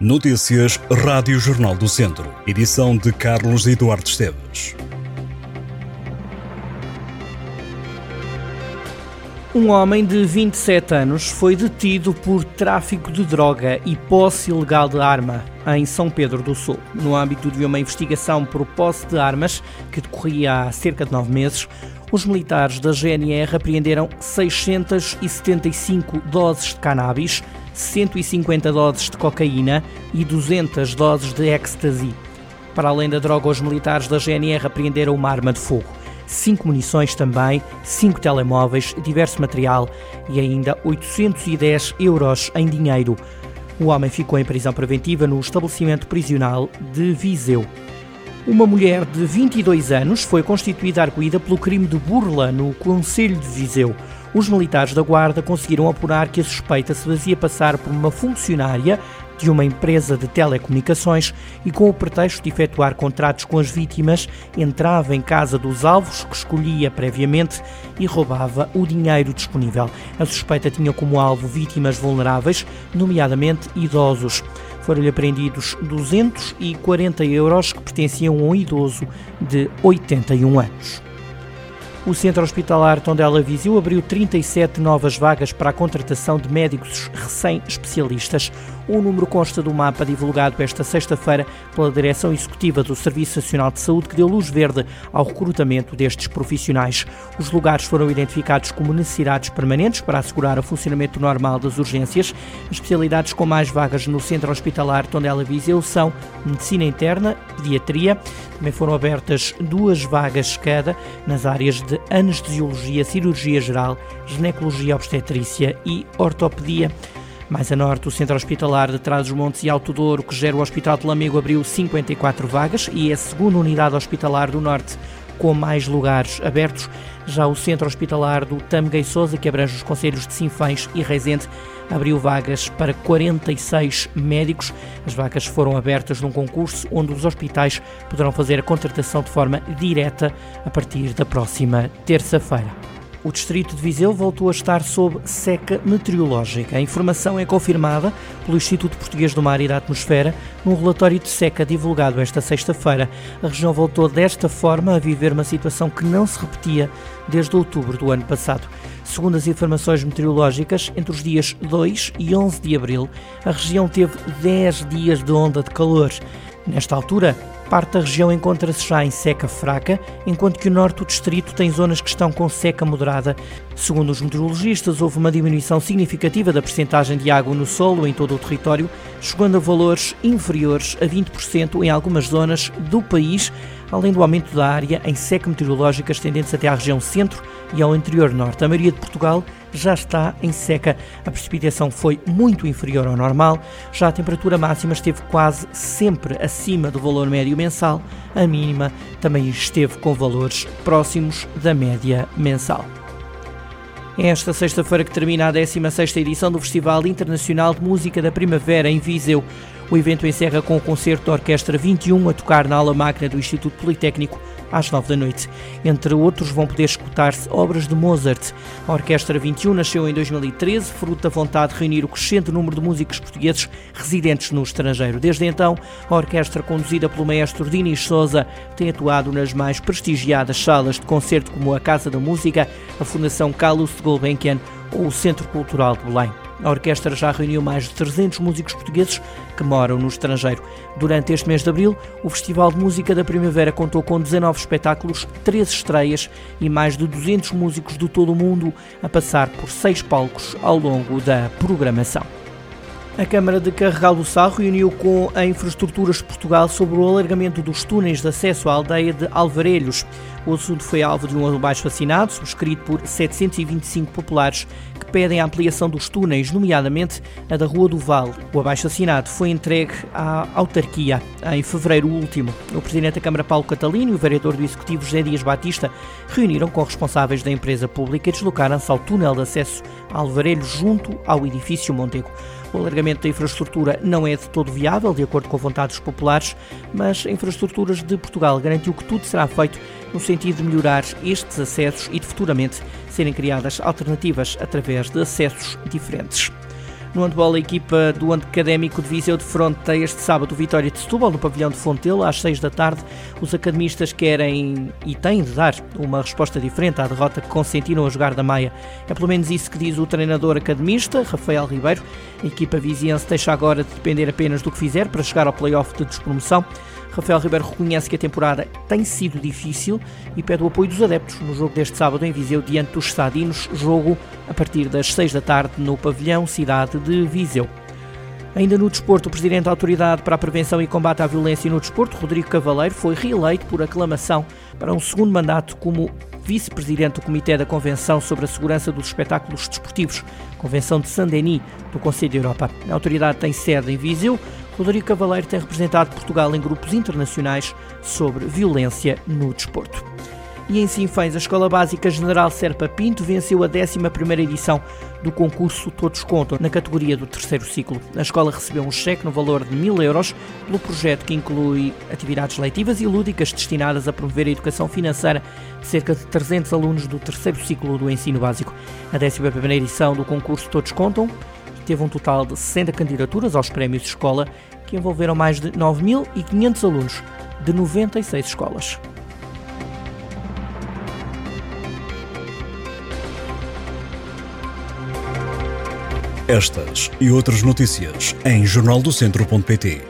Notícias Rádio Jornal do Centro. Edição de Carlos Eduardo Esteves. Um homem de 27 anos foi detido por tráfico de droga e posse ilegal de arma em São Pedro do Sul. No âmbito de uma investigação por posse de armas que decorria há cerca de nove meses, os militares da GNR apreenderam 675 doses de cannabis, 150 doses de cocaína e 200 doses de ecstasy. Para além da droga, os militares da GNR apreenderam uma arma de fogo, cinco munições também, cinco telemóveis, diverso material e ainda 810 euros em dinheiro. O homem ficou em prisão preventiva no estabelecimento prisional de Viseu. Uma mulher de 22 anos foi constituída arguída pelo crime de burla no Conselho de Viseu. Os militares da Guarda conseguiram apurar que a suspeita se fazia passar por uma funcionária de uma empresa de telecomunicações e, com o pretexto de efetuar contratos com as vítimas, entrava em casa dos alvos que escolhia previamente e roubava o dinheiro disponível. A suspeita tinha como alvo vítimas vulneráveis, nomeadamente idosos foram-lhe apreendidos 240 euros que pertenciam a um idoso de 81 anos. O Centro Hospitalar Tondela Viseu abriu 37 novas vagas para a contratação de médicos recém-especialistas. O número consta do mapa divulgado esta sexta-feira pela Direção Executiva do Serviço Nacional de Saúde, que deu luz verde ao recrutamento destes profissionais. Os lugares foram identificados como necessidades permanentes para assegurar o funcionamento normal das urgências. As especialidades com mais vagas no Centro Hospitalar Tondela Viseu são Medicina Interna, Pediatria. Também foram abertas duas vagas cada nas áreas de Anestesiologia, Cirurgia Geral, Ginecologia Obstetrícia e Ortopedia. Mais a norte, o Centro Hospitalar de Trás-os-Montes e Alto Douro, que gera o Hospital de Lamego, abriu 54 vagas e é a segunda unidade hospitalar do Norte com mais lugares abertos. Já o Centro Hospitalar do Tamega e Sousa, que abrange os conselhos de Sinfães e Reisende, abriu vagas para 46 médicos. As vagas foram abertas num concurso onde os hospitais poderão fazer a contratação de forma direta a partir da próxima terça-feira. O distrito de Viseu voltou a estar sob seca meteorológica. A informação é confirmada pelo Instituto Português do Mar e da Atmosfera num relatório de seca divulgado esta sexta-feira. A região voltou desta forma a viver uma situação que não se repetia desde outubro do ano passado. Segundo as informações meteorológicas, entre os dias 2 e 11 de abril, a região teve 10 dias de onda de calor. Nesta altura, Parte da região encontra-se já em seca fraca, enquanto que o norte do distrito tem zonas que estão com seca moderada. Segundo os meteorologistas, houve uma diminuição significativa da percentagem de água no solo em todo o território, chegando a valores inferiores a 20% em algumas zonas do país, além do aumento da área em seca meteorológica estendendo-se até à região centro e ao interior norte. A maioria de Portugal já está em seca. A precipitação foi muito inferior ao normal, já a temperatura máxima esteve quase sempre acima do valor médio mensal, a mínima também esteve com valores próximos da média mensal. É esta sexta-feira que termina a 16ª edição do Festival Internacional de Música da Primavera em Viseu. O evento encerra com o concerto da Orquestra 21 a tocar na aula magna do Instituto Politécnico às 9 da noite. Entre outros, vão poder escutar-se obras de Mozart. A Orquestra 21 nasceu em 2013, fruto da vontade de reunir o crescente número de músicos portugueses residentes no estrangeiro. Desde então, a orquestra, conduzida pelo maestro Dinis Souza, tem atuado nas mais prestigiadas salas de concerto, como a Casa da Música, a Fundação Carlos Gulbenkian ou o Centro Cultural de Belém. A orquestra já reuniu mais de 300 músicos portugueses que moram no estrangeiro. Durante este mês de abril, o Festival de Música da Primavera contou com 19 espetáculos, 13 estreias e mais de 200 músicos de todo o mundo a passar por seis palcos ao longo da programação. A Câmara de Carregal do Sal reuniu com a Infraestruturas Portugal sobre o alargamento dos túneis de acesso à aldeia de Alvarelhos. O assunto foi alvo de um abaixo assinado, subscrito por 725 populares, que pedem a ampliação dos túneis, nomeadamente a da Rua do Vale. O abaixo assinado foi entregue à autarquia em fevereiro último. O Presidente da Câmara, Paulo Catalino, e o Vereador do Executivo, José Dias Batista, reuniram com responsáveis da empresa pública e deslocaram-se ao túnel de acesso a Alvarelhos, junto ao edifício Montego. O alargamento da infraestrutura não é de todo viável, de acordo com a vontade dos populares, mas a Infraestruturas de Portugal garantiu que tudo será feito no sentido de melhorar estes acessos e de futuramente serem criadas alternativas através de acessos diferentes. No handball, a equipa do Académico de Viseu defronta este sábado Vitória de Setúbal no pavilhão de Fontelo às 6 da tarde. Os academistas querem e têm de dar uma resposta diferente à derrota que consentiram a jogar da Maia. É pelo menos isso que diz o treinador academista, Rafael Ribeiro. A equipa viziense deixa agora de depender apenas do que fizer para chegar ao play-off de despromoção. Rafael Ribeiro reconhece que a temporada tem sido difícil e pede o apoio dos adeptos no jogo deste sábado em Viseu diante dos Sadinos, jogo a partir das 6 da tarde no pavilhão Cidade de Viseu. Ainda no desporto, o presidente da Autoridade para a Prevenção e Combate à Violência no Desporto, Rodrigo Cavaleiro, foi reeleito por aclamação para um segundo mandato como vice-presidente do Comitê da Convenção sobre a Segurança dos Espetáculos Desportivos, Convenção de Saint-Denis, do Conselho da Europa. A autoridade tem sede em Viseu. Rodrigo Cavaleiro tem representado Portugal em grupos internacionais sobre violência no desporto. E em Sinfãs, a Escola Básica General Serpa Pinto venceu a 11ª edição do concurso Todos Contam, na categoria do terceiro ciclo. A escola recebeu um cheque no valor de mil euros pelo projeto que inclui atividades leitivas e lúdicas destinadas a promover a educação financeira de cerca de 300 alunos do terceiro ciclo do ensino básico. A 11ª edição do concurso Todos Contam teve um total de 60 candidaturas aos prémios de escola que envolveram mais de 9.500 alunos de 96 escolas. Estas e outras notícias em jornaldocentro.pt.